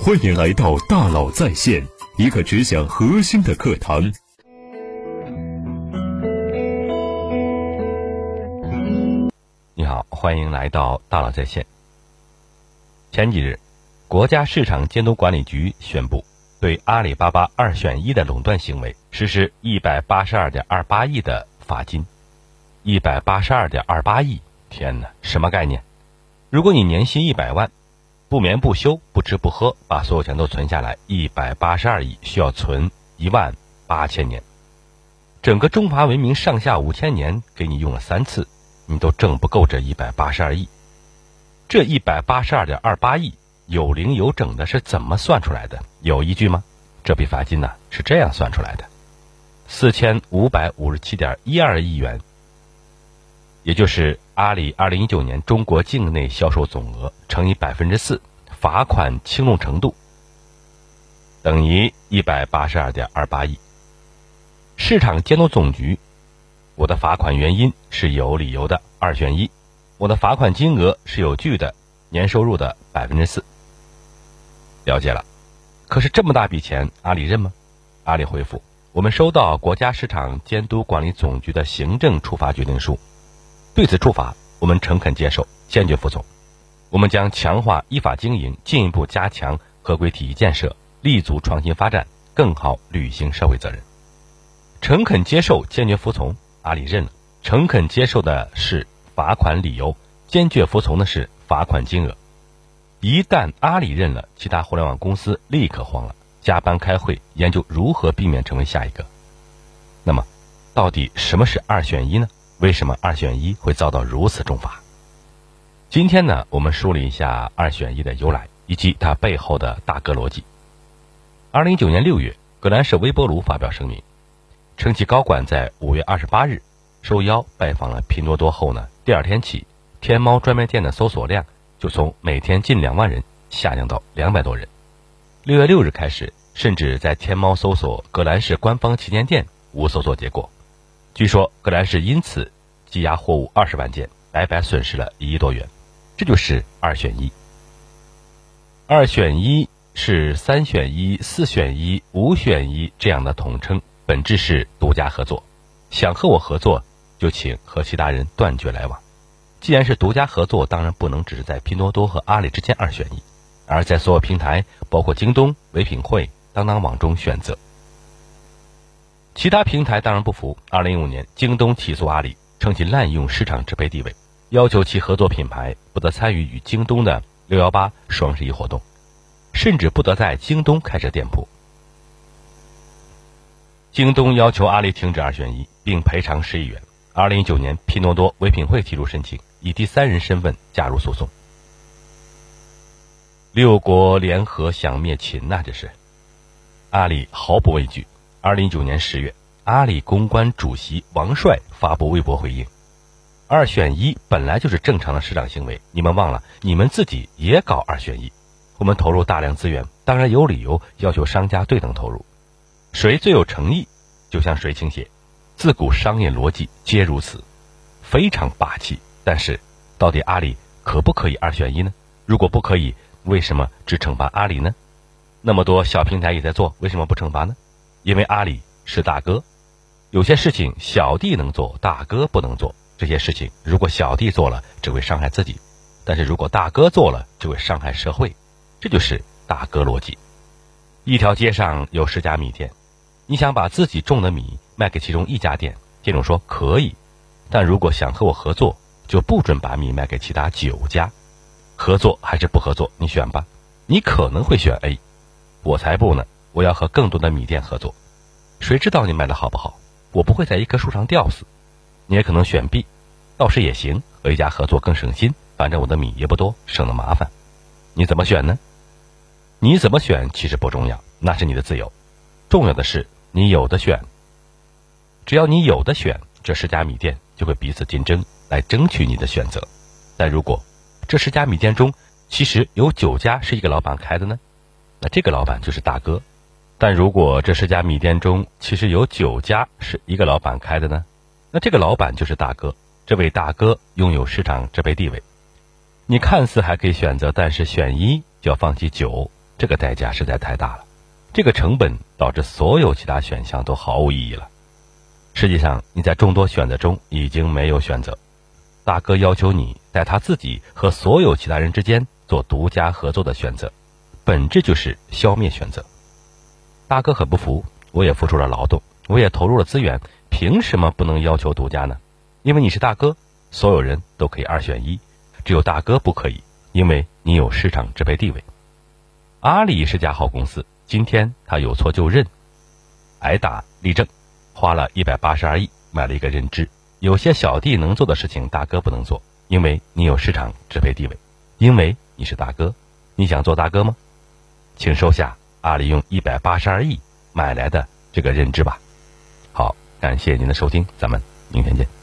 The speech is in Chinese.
欢迎来到大佬在线，一个只讲核心的课堂。你好，欢迎来到大佬在线。前几日，国家市场监督管理局宣布，对阿里巴巴二选一的垄断行为实施一百八十二点二八亿的罚金。一百八十二点二八亿，天哪，什么概念？如果你年薪一百万，不眠不休、不吃不喝，把所有钱都存下来，一百八十二亿需要存一万八千年。整个中华文明上下五千年，给你用了三次，你都挣不够这一百八十二亿。这一百八十二点二八亿有零有整的，是怎么算出来的？有依据吗？这笔罚金呢，是这样算出来的：四千五百五十七点一二亿元。也就是阿里二零一九年中国境内销售总额乘以百分之四，罚款轻重程度等于一百八十二点二八亿。市场监督总局，我的罚款原因是有理由的，二选一，我的罚款金额是有据的，年收入的百分之四。了解了，可是这么大笔钱，阿里认吗？阿里回复：我们收到国家市场监督管理总局的行政处罚决定书。对此处罚，我们诚恳接受，坚决服从。我们将强化依法经营，进一步加强合规体系建设，立足创新发展，更好履行社会责任。诚恳接受，坚决服从。阿里认了，诚恳接受的是罚款理由，坚决服从的是罚款金额。一旦阿里认了，其他互联网公司立刻慌了，加班开会研究如何避免成为下一个。那么，到底什么是二选一呢？为什么二选一会遭到如此重罚？今天呢，我们梳理一下二选一的由来以及它背后的大哥逻辑。二零一九年六月，格兰仕微波炉发表声明，称其高管在五月二十八日受邀拜访了拼多多后呢，第二天起，天猫专卖店的搜索量就从每天近两万人下降到两百多人。六月六日开始，甚至在天猫搜索格兰仕官方旗舰店无搜索结果。据说格兰仕因此积压货物二十万件，白白损失了一亿多元。这就是二选一。二选一是三选一、四选一、五选一这样的统称，本质是独家合作。想和我合作，就请和其他人断绝来往。既然是独家合作，当然不能只是在拼多多和阿里之间二选一，而在所有平台，包括京东、唯品会、当当网中选择。其他平台当然不服。二零一五年，京东起诉阿里，称其滥用市场支配地位，要求其合作品牌不得参与与京东的六幺八双十一活动，甚至不得在京东开设店铺。京东要求阿里停止二选一，并赔偿十亿元。二零一九年，拼多多、唯品会提出申请，以第三人身份加入诉讼。六国联合想灭秦呐，这是阿里毫不畏惧。二零一九年十月，阿里公关主席王帅发布微博回应：“二选一本来就是正常的市场行为，你们忘了？你们自己也搞二选一。我们投入大量资源，当然有理由要求商家对等投入。谁最有诚意，就向谁倾斜。自古商业逻辑皆如此，非常霸气。但是，到底阿里可不可以二选一呢？如果不可以，为什么只惩罚阿里呢？那么多小平台也在做，为什么不惩罚呢？”因为阿里是大哥，有些事情小弟能做，大哥不能做。这些事情如果小弟做了，只会伤害自己；但是如果大哥做了，就会伤害社会。这就是大哥逻辑。一条街上有十家米店，你想把自己种的米卖给其中一家店，店主说可以，但如果想和我合作，就不准把米卖给其他九家。合作还是不合作？你选吧。你可能会选 A，我才不呢。我要和更多的米店合作，谁知道你卖的好不好？我不会在一棵树上吊死。你也可能选 B，倒是也行，和一家合作更省心，反正我的米也不多，省得麻烦。你怎么选呢？你怎么选其实不重要，那是你的自由。重要的是你有的选。只要你有的选，这十家米店就会彼此竞争，来争取你的选择。但如果这十家米店中其实有九家是一个老板开的呢？那这个老板就是大哥。但如果这十家米店中其实有九家是一个老板开的呢？那这个老板就是大哥，这位大哥拥有市场支配地位。你看似还可以选择，但是选一就要放弃九，这个代价实在太大了，这个成本导致所有其他选项都毫无意义了。实际上，你在众多选择中已经没有选择。大哥要求你在他自己和所有其他人之间做独家合作的选择，本质就是消灭选择。大哥很不服，我也付出了劳动，我也投入了资源，凭什么不能要求独家呢？因为你是大哥，所有人都可以二选一，只有大哥不可以，因为你有市场支配地位。阿里是家好公司，今天他有错就认，挨打立正，花了一百八十二亿买了一个认知。有些小弟能做的事情，大哥不能做，因为你有市场支配地位，因为你是大哥。你想做大哥吗？请收下阿里用一百八十二亿买来的这个认知吧。好，感谢您的收听，咱们明天见。